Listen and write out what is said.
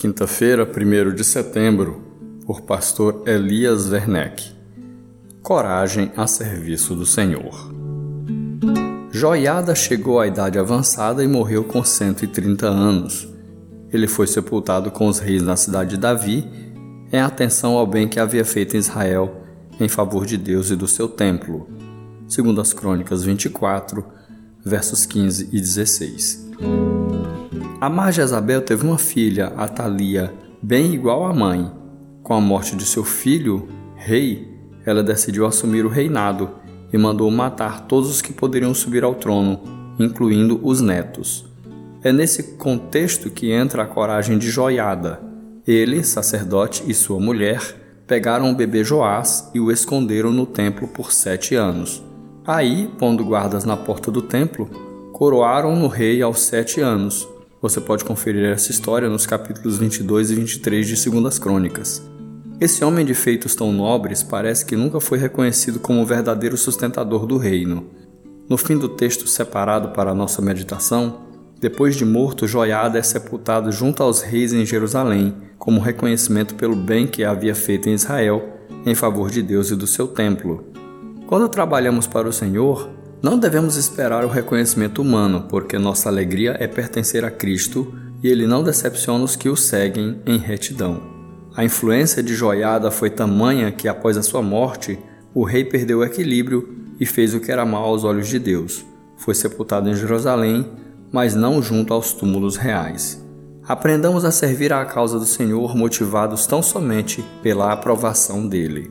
Quinta-feira, 1 de setembro, por pastor Elias Werneck. Coragem a serviço do Senhor. Joiada chegou à idade avançada e morreu com 130 anos. Ele foi sepultado com os reis na cidade de Davi, em atenção ao bem que havia feito em Israel em favor de Deus e do seu templo. Segundo as Crônicas 24, versos 15 e 16. A Mar Jezabel teve uma filha, Atalia, bem igual à mãe. Com a morte de seu filho, rei, ela decidiu assumir o reinado e mandou matar todos os que poderiam subir ao trono, incluindo os netos. É nesse contexto que entra a coragem de Joiada. Ele, sacerdote, e sua mulher pegaram o bebê Joás e o esconderam no templo por sete anos. Aí, pondo guardas na porta do templo, coroaram no rei aos sete anos você pode conferir essa história nos capítulos 22 e 23 de Segundas Crônicas. Esse homem de feitos tão nobres parece que nunca foi reconhecido como o verdadeiro sustentador do reino. No fim do texto separado para a nossa meditação, depois de morto, Joiada é sepultado junto aos reis em Jerusalém, como reconhecimento pelo bem que havia feito em Israel em favor de Deus e do seu templo. Quando trabalhamos para o Senhor, não devemos esperar o reconhecimento humano, porque nossa alegria é pertencer a Cristo e ele não decepciona os que o seguem em retidão. A influência de Joiada foi tamanha que, após a sua morte, o rei perdeu o equilíbrio e fez o que era mal aos olhos de Deus. Foi sepultado em Jerusalém, mas não junto aos túmulos reais. Aprendamos a servir à causa do Senhor motivados tão somente pela aprovação dele.